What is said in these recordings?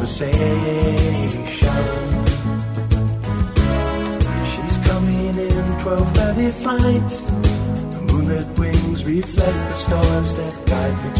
conversation. She's coming in twelve 12:30 flight. The moonlit wings reflect the stars that guide the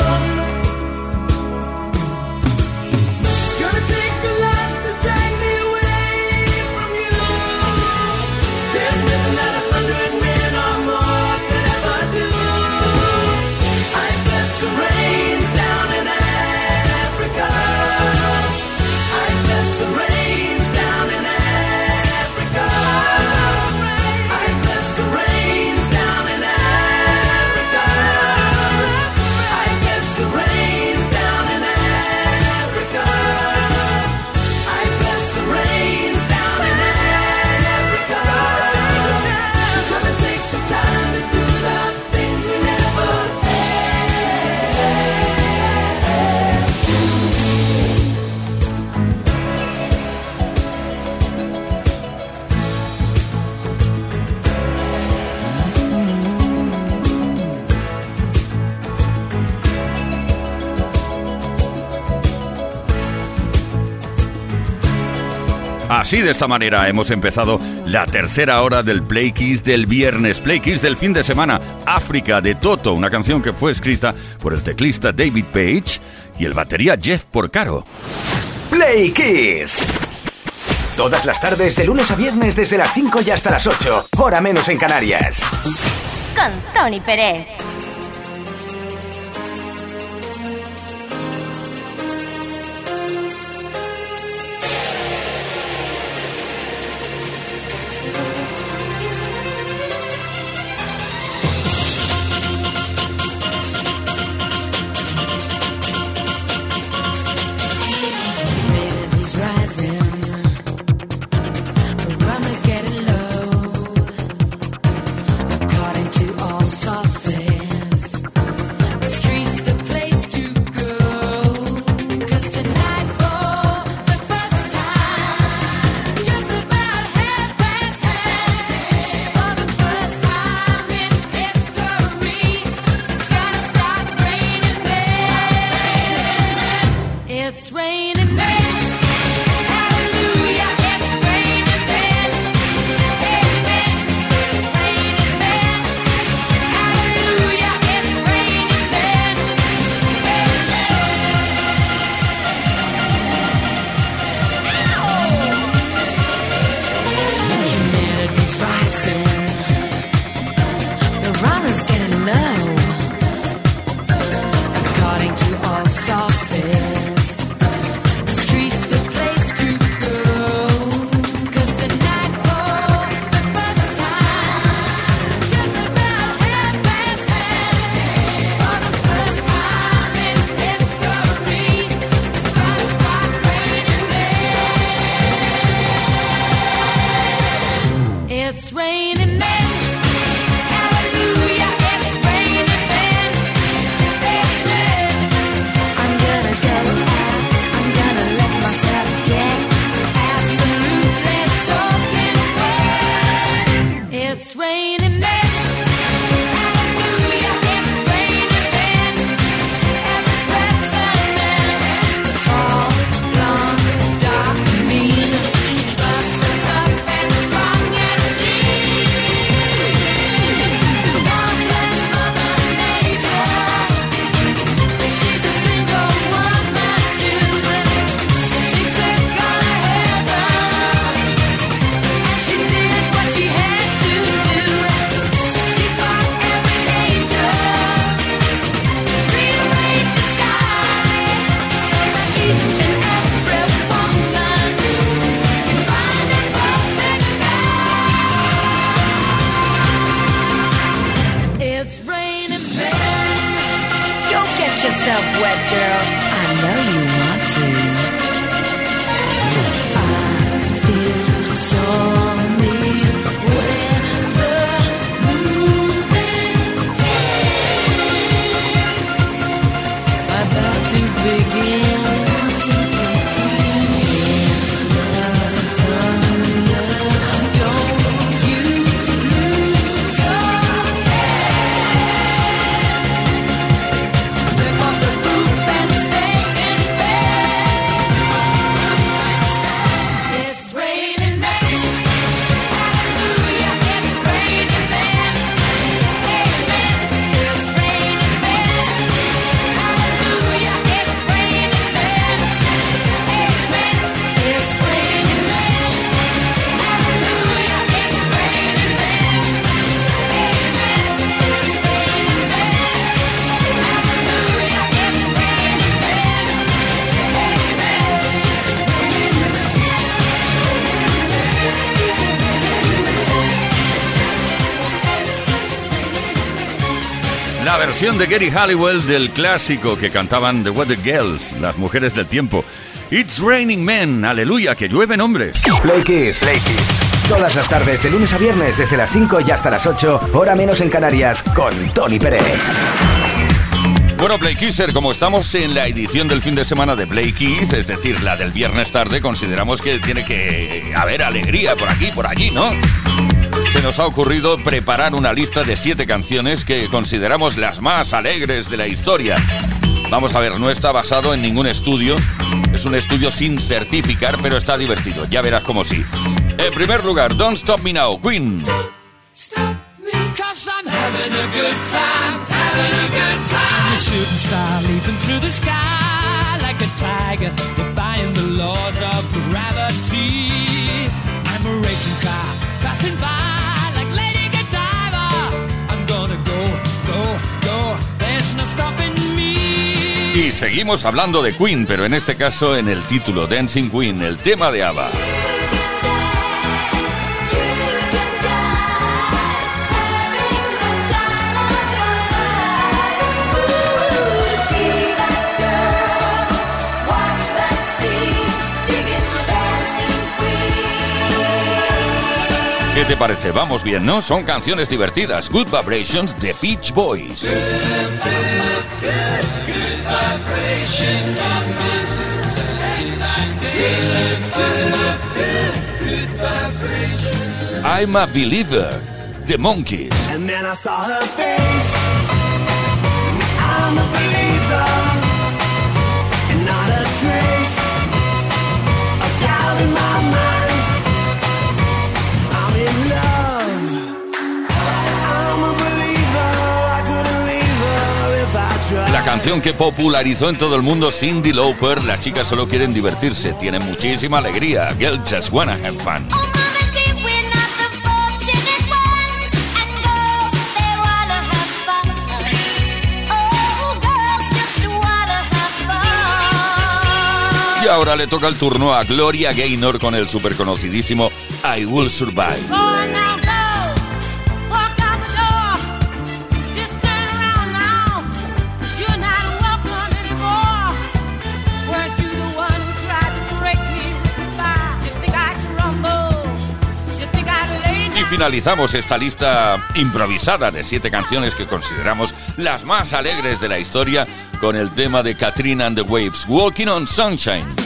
Así de esta manera hemos empezado la tercera hora del Play Kiss del viernes, Play Kiss del fin de semana, África de Toto, una canción que fue escrita por el teclista David Page y el batería Jeff Porcaro. Play Kiss. Todas las tardes, de lunes a viernes, desde las 5 y hasta las 8, hora menos en Canarias. Con Tony Pérez. Versión de Gary Halliwell del clásico que cantaban The Weather Girls, las mujeres del tiempo. It's raining men, aleluya, que llueven hombres. Play Kiss. Play Kiss. Todas las tardes, de lunes a viernes, desde las 5 y hasta las 8, hora menos en Canarias, con Tony Pérez. Bueno, Play Kisser, como estamos en la edición del fin de semana de Play Kiss, es decir, la del viernes tarde, consideramos que tiene que haber alegría por aquí, por allí, ¿no? Se nos ha ocurrido preparar una lista de siete canciones que consideramos las más alegres de la historia. Vamos a ver, no está basado en ningún estudio, es un estudio sin certificar, pero está divertido, ya verás como sí. En primer lugar, Don't Stop Me Now, Queen. Cause I'm Y seguimos hablando de Queen, pero en este caso en el título Dancing Queen, el tema de ABBA. Te parece? Vamos bien, ¿no? Son canciones divertidas. Good Vibrations de Beach Boys. I'm a Believer de Monkeys. And then I saw her face. I'm a believer. Canción que popularizó en todo el mundo Cindy Lauper, las chicas solo quieren divertirse, tienen muchísima alegría. Girl just wanna have fun. Y ahora le toca el turno a Gloria Gaynor con el super conocidísimo I Will Survive. Finalizamos esta lista improvisada de siete canciones que consideramos las más alegres de la historia con el tema de Katrina and the Waves, Walking on Sunshine.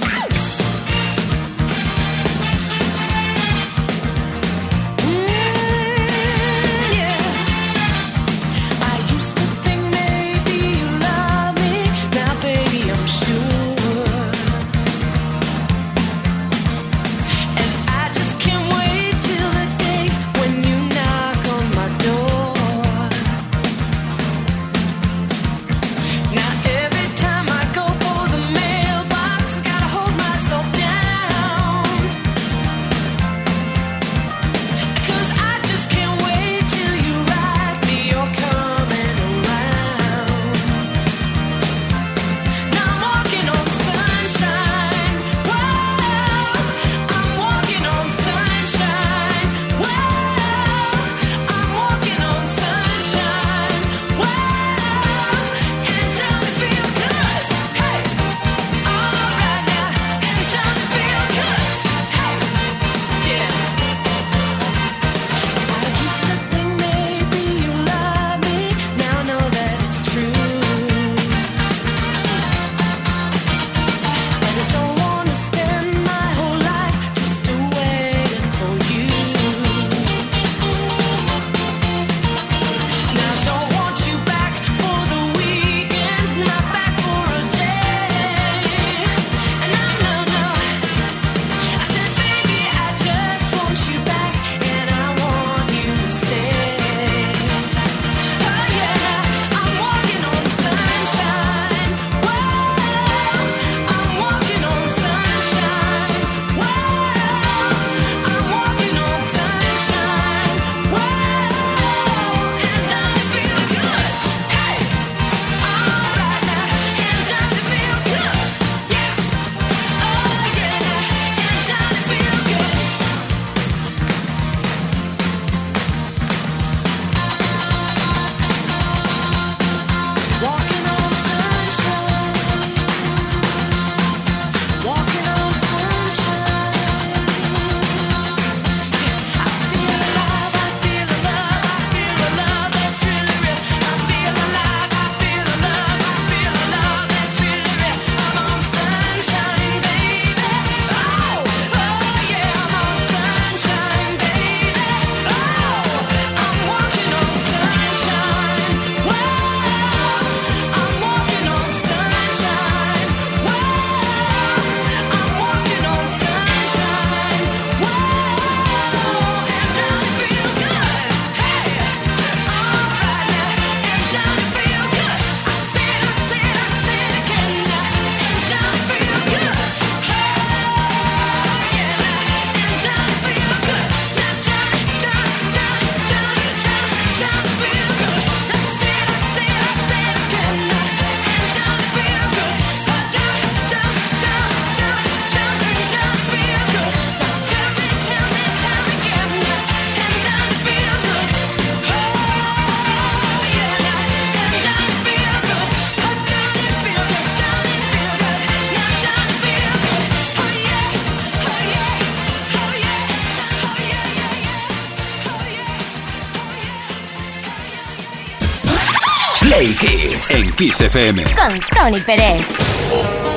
Play Kiss en Kiss FM. Con Tony Pérez.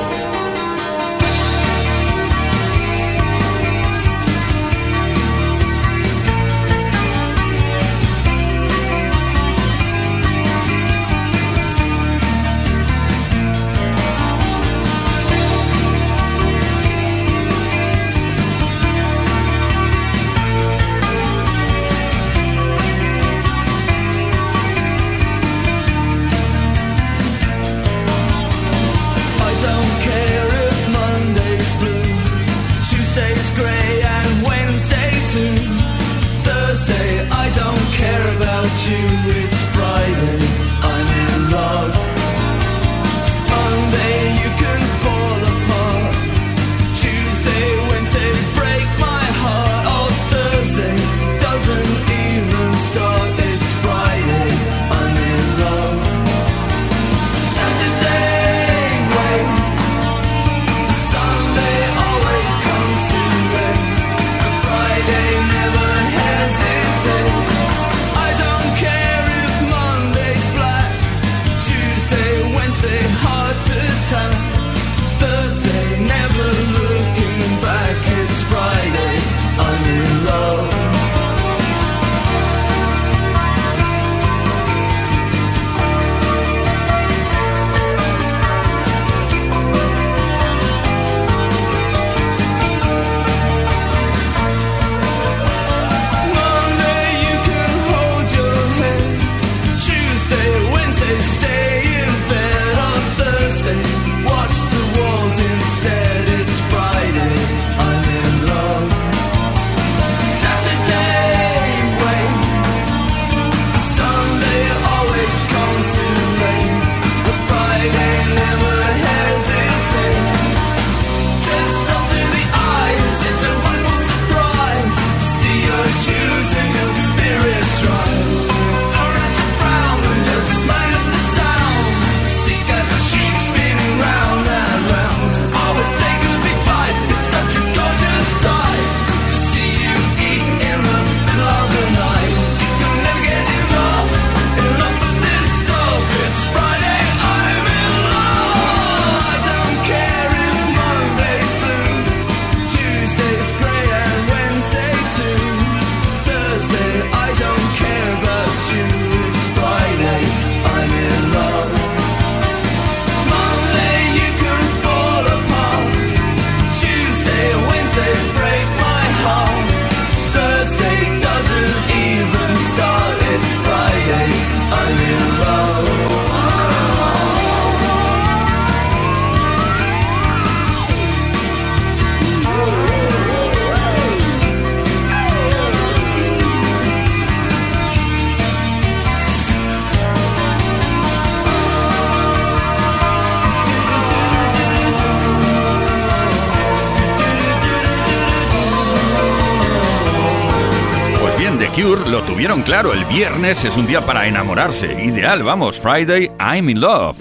The Cure lo tuvieron claro, el viernes es un día para enamorarse. Ideal, vamos, Friday, I'm in love.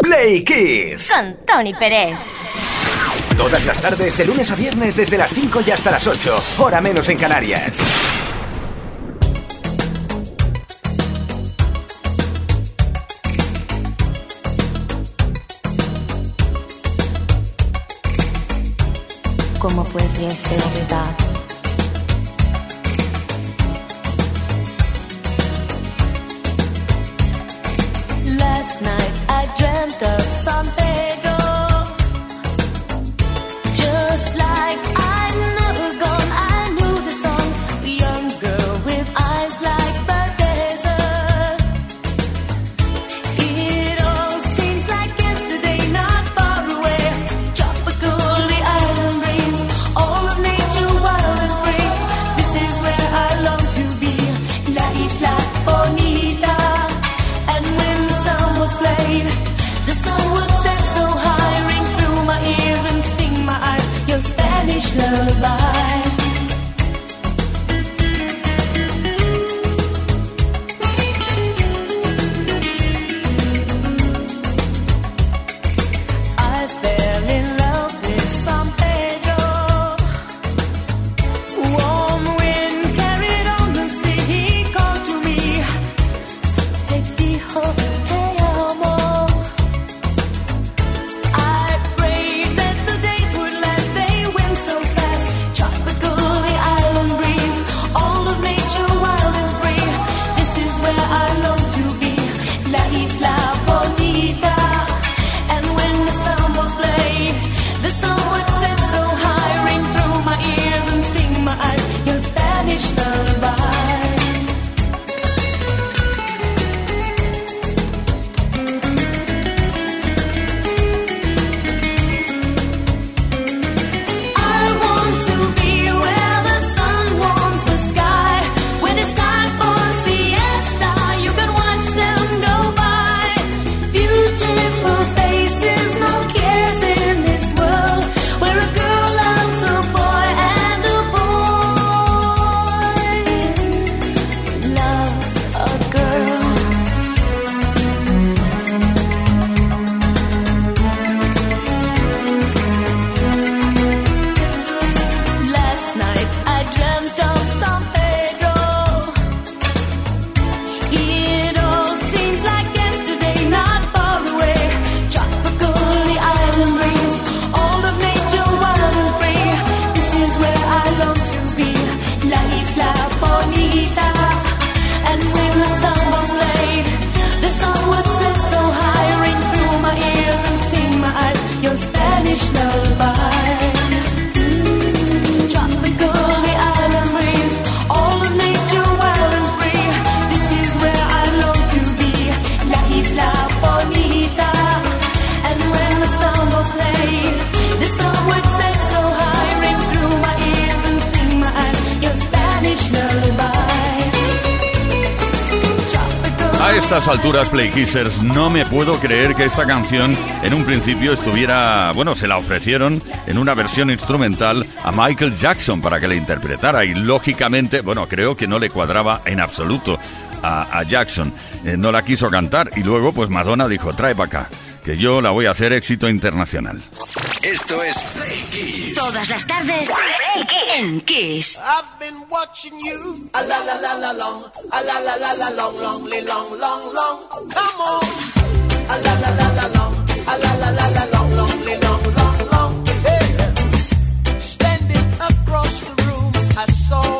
Play Kiss. Con Tony Pérez. Todas las tardes, de lunes a viernes, desde las 5 y hasta las 8, hora menos en Canarias. ¿Cómo puede ser verdad? estas alturas, Play Kissers, no me puedo creer que esta canción en un principio estuviera, bueno, se la ofrecieron en una versión instrumental a Michael Jackson para que la interpretara y lógicamente, bueno, creo que no le cuadraba en absoluto a, Jackson. Eh, no la quiso cantar y luego pues Madonna dijo, trae para acá que yo la voy a hacer éxito internacional. Esto es Play Kiss. Todas las tardes Play Kiss. en Kiss. I've been watching you. A la la la la long. A la la la la long long long long long. Come on. A la la la la long. A la la la la long long long long long. Hey. Standing across the room, I saw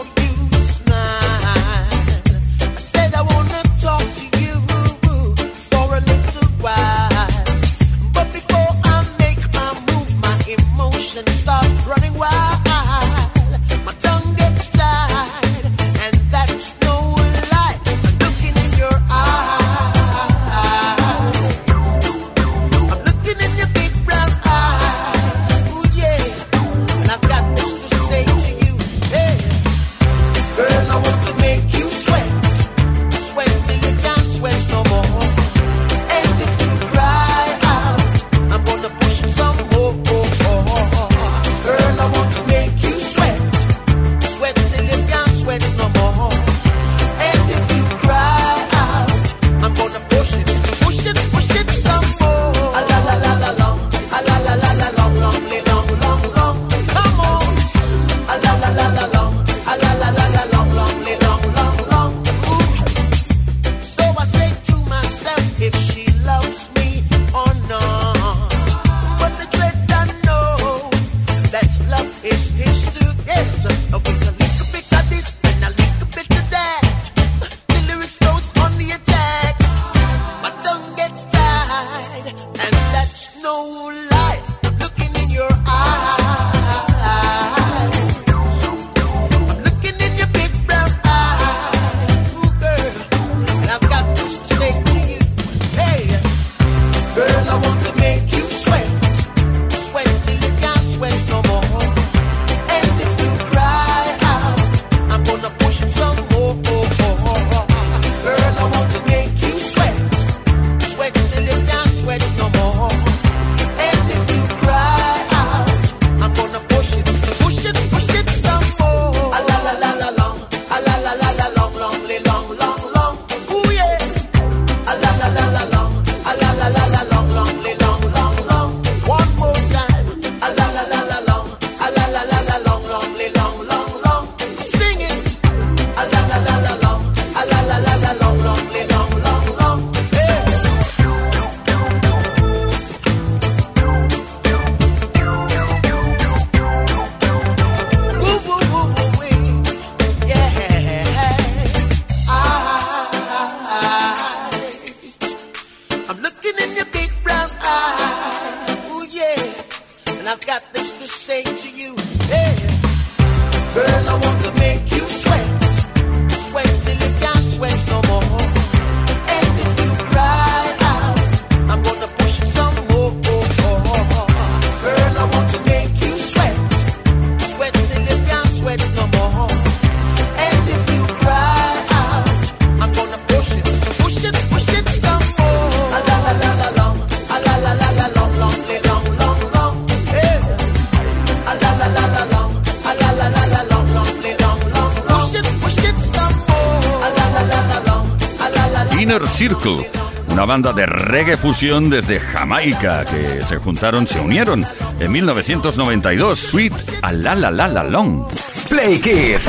banda de reggae fusión desde Jamaica que se juntaron, se unieron en 1992, Sweet a la la la la long. Play Kids.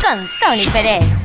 Con Tony Pérez.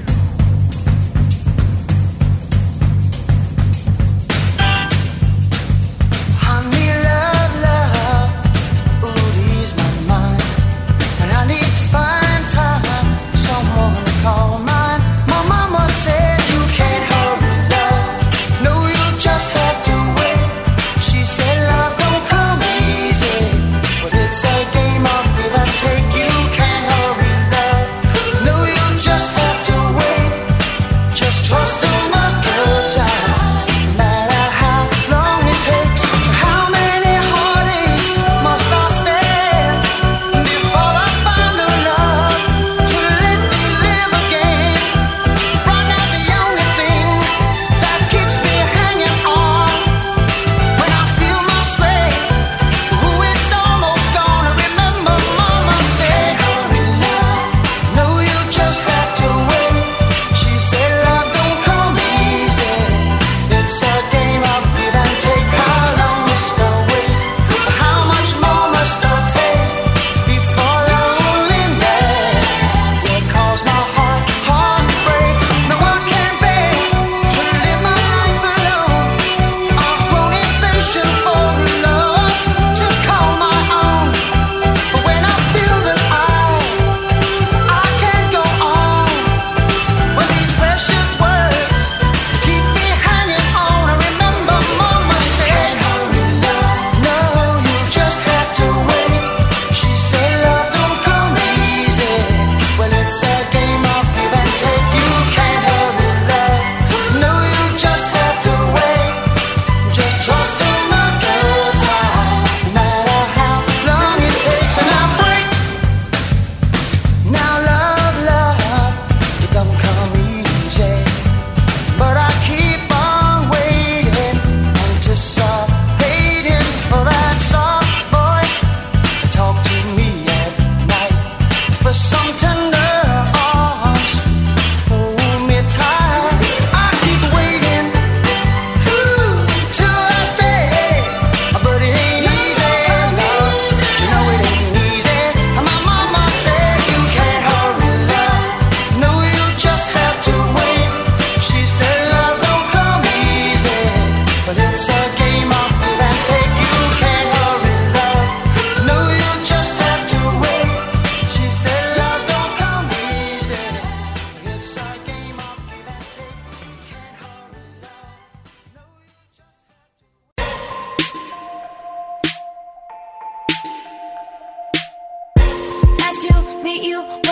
you.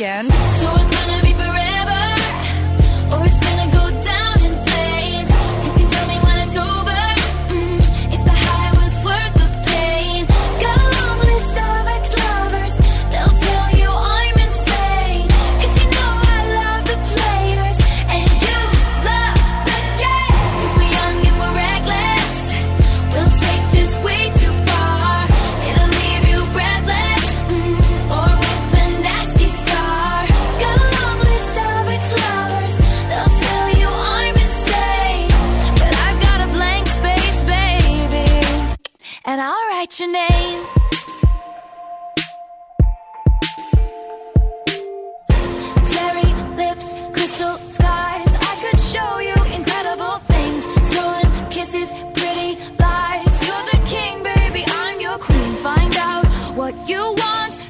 weekend.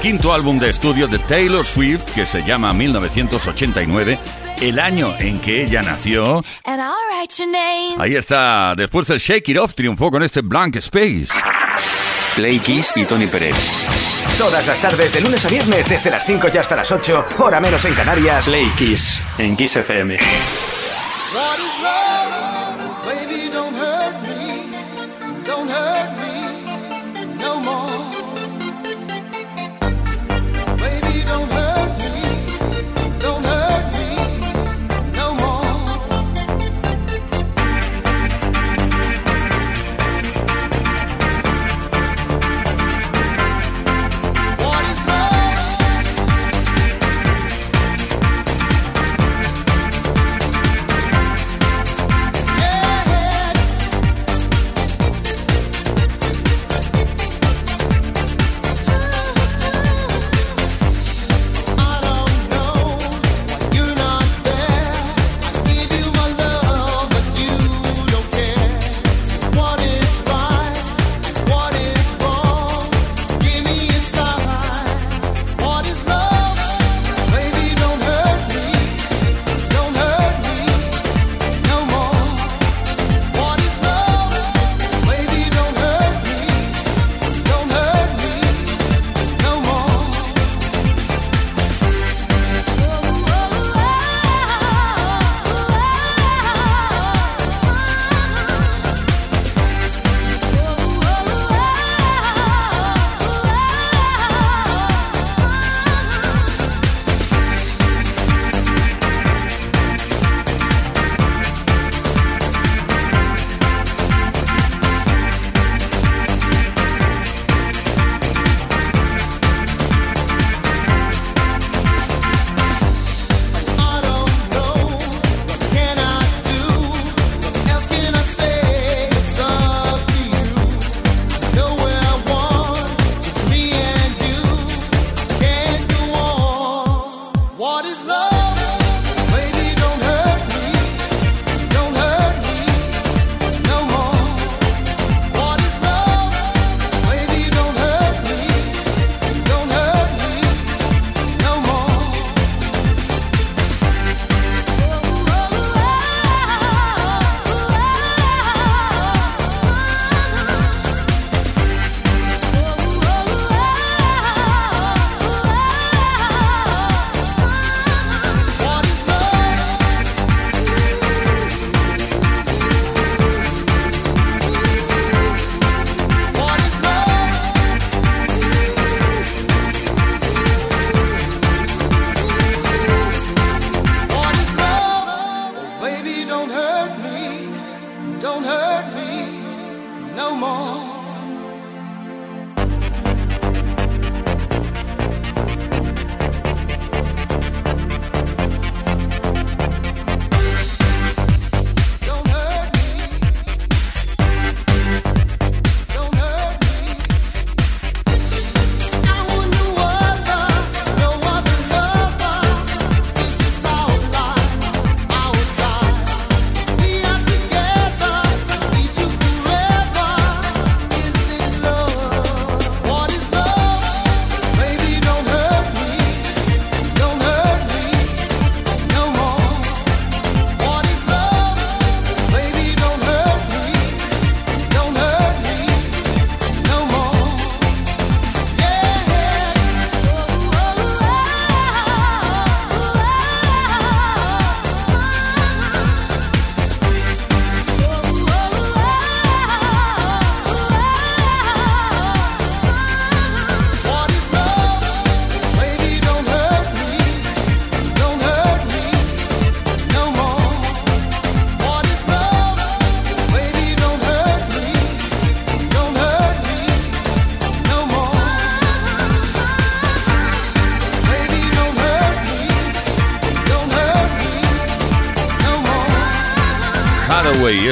quinto álbum de estudio de Taylor Swift, que se llama 1989, el año en que ella nació. Ahí está, después del Shake It Off triunfó con este Blank Space. Play Kiss y Tony Pérez. Todas las tardes, de lunes a viernes, desde las 5 y hasta las 8, hora menos en Canarias. Play Kiss, en Kiss FM. What is?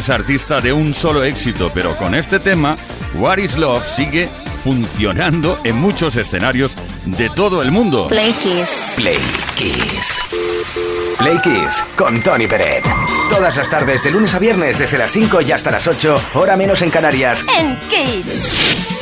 Es artista de un solo éxito, pero con este tema, What is Love sigue funcionando en muchos escenarios de todo el mundo. Play Kiss. Play Kiss. Play Kiss con Tony Peret. Todas las tardes, de lunes a viernes, desde las 5 y hasta las 8, hora menos en Canarias. En Kiss.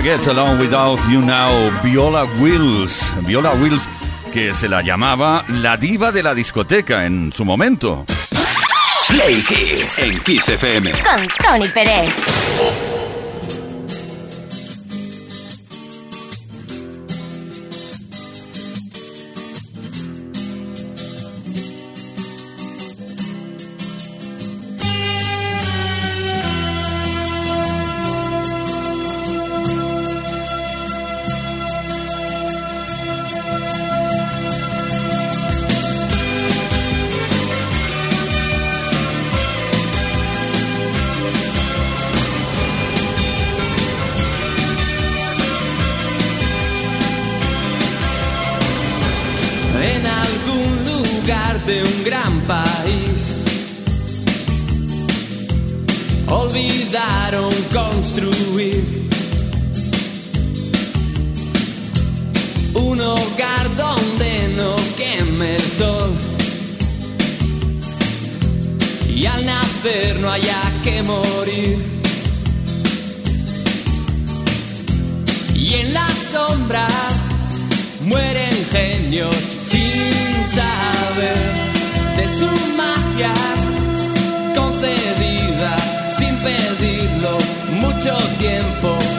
Gonna Get Along Without You Now, Viola Wills. Viola Wills, que se la llamaba la diva de la discoteca en su momento. Play Kiss. En Kiss FM. Con Tony Pérez. Construir un hogar donde no queme el sol. Y al nacer no haya que morir. Y en la sombra mueren genios mucho tiempo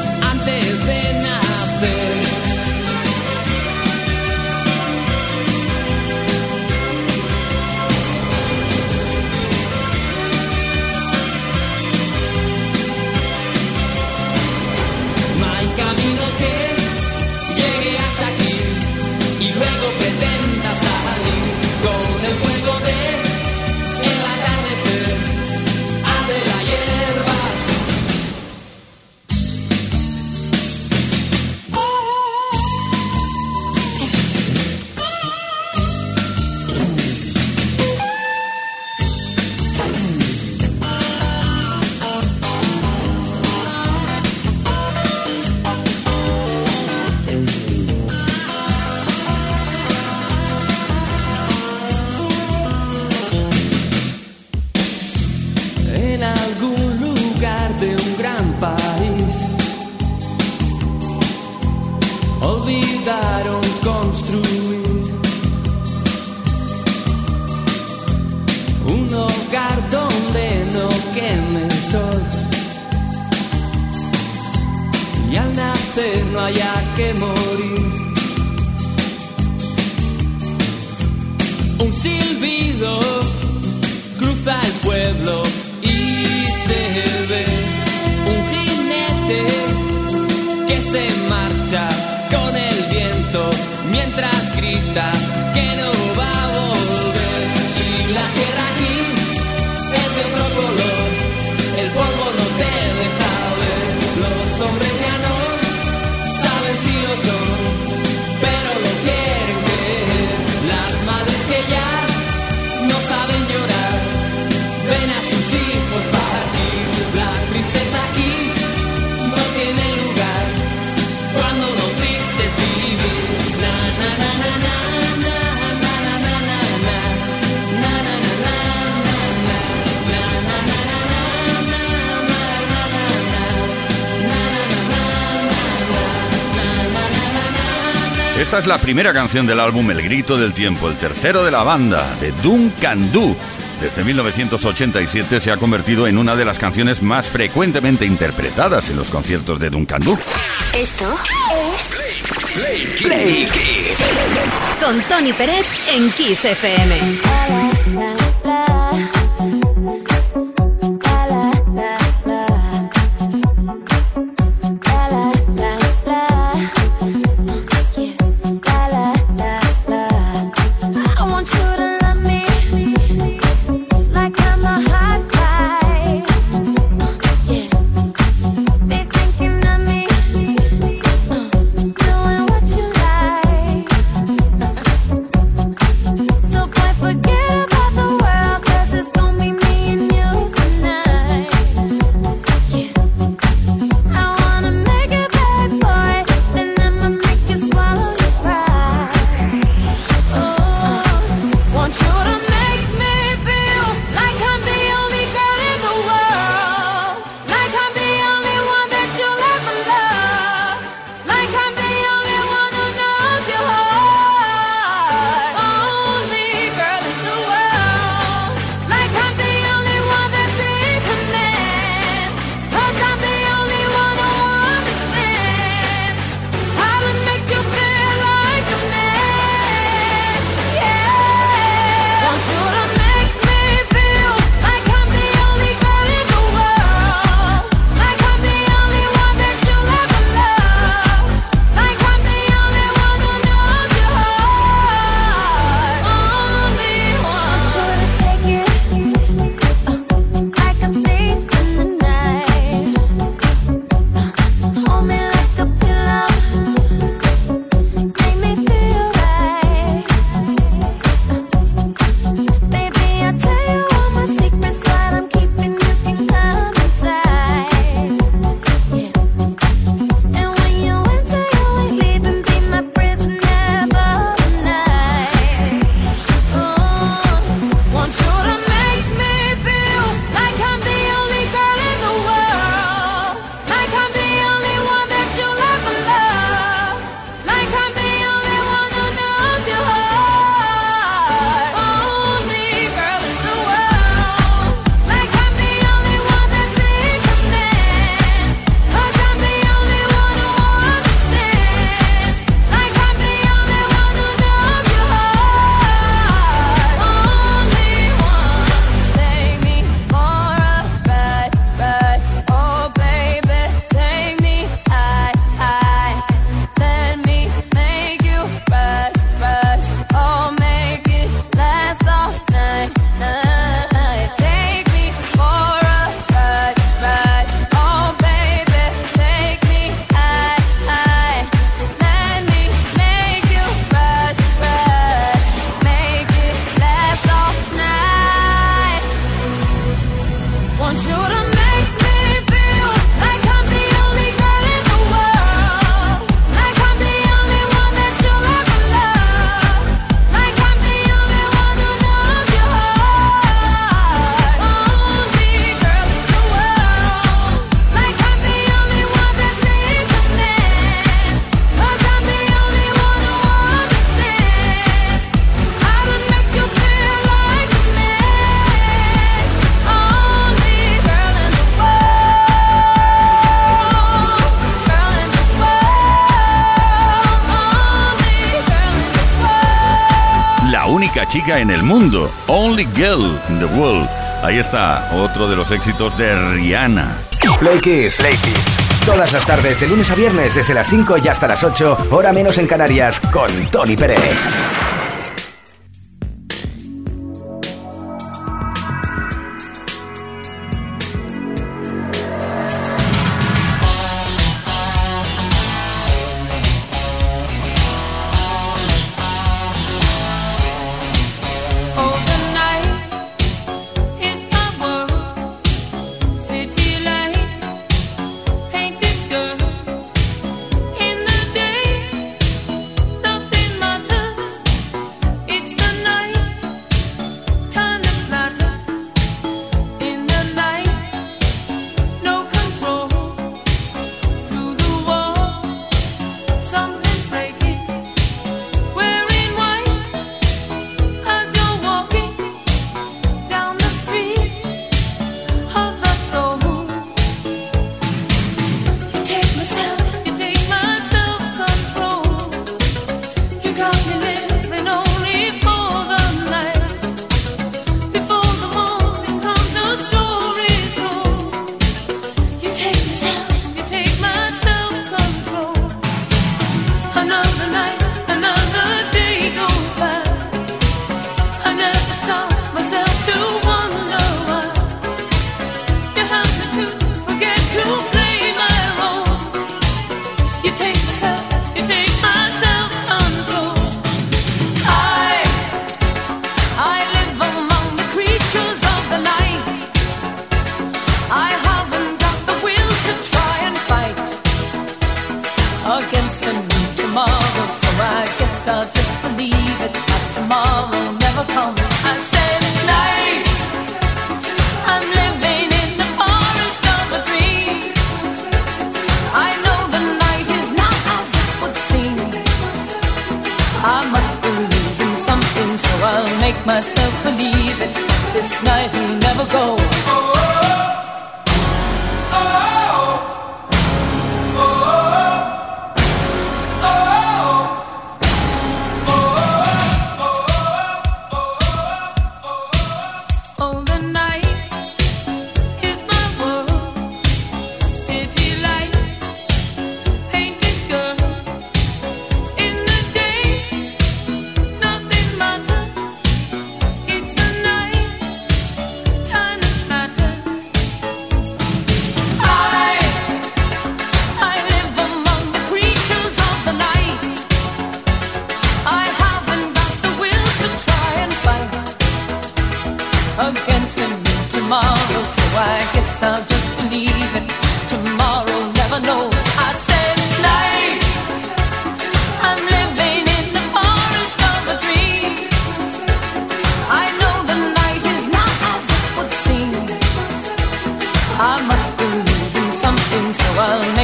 haya que morir. Un silbido cruza el pueblo Esta es la primera canción del álbum El Grito del Tiempo, el tercero de la banda, de Duncan Du. Desde 1987 se ha convertido en una de las canciones más frecuentemente interpretadas en los conciertos de Duncan Du. Esto es Play Kiss. con Tony Peret en Kiss FM. Única chica en el mundo. Only girl in the world. Ahí está, otro de los éxitos de Rihanna. Play Kiss. Todas las tardes, de lunes a viernes, desde las 5 y hasta las 8, hora menos en Canarias, con Tony Pérez.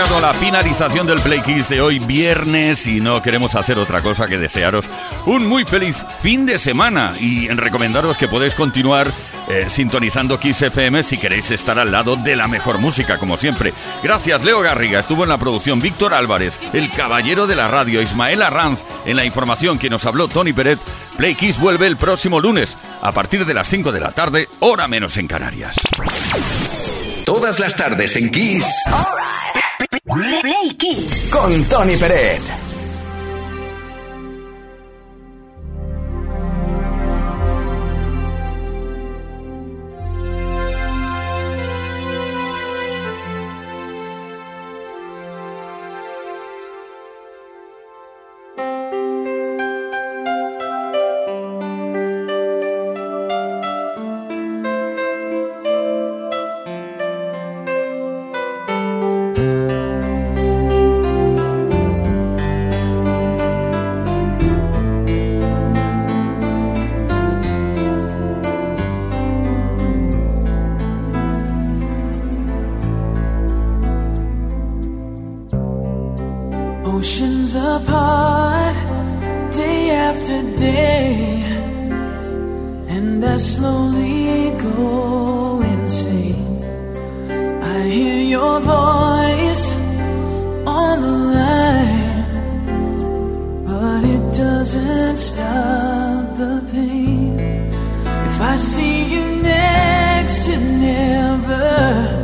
Llegado a la finalización del Play Kiss de hoy viernes y no queremos hacer otra cosa que desearos un muy feliz fin de semana y recomendaros que podéis continuar eh, sintonizando Kiss FM si queréis estar al lado de la mejor música, como siempre. Gracias, Leo Garriga. Estuvo en la producción Víctor Álvarez, el caballero de la radio, Ismael Arranz, en la información que nos habló Tony Peret. Play Kiss vuelve el próximo lunes, a partir de las 5 de la tarde, hora menos en Canarias. Todas las tardes en Kiss. Play Kiss. Con Tony Peret. after day, and I slowly go insane. I hear your voice on the line, but it doesn't stop the pain. If I see you next to never.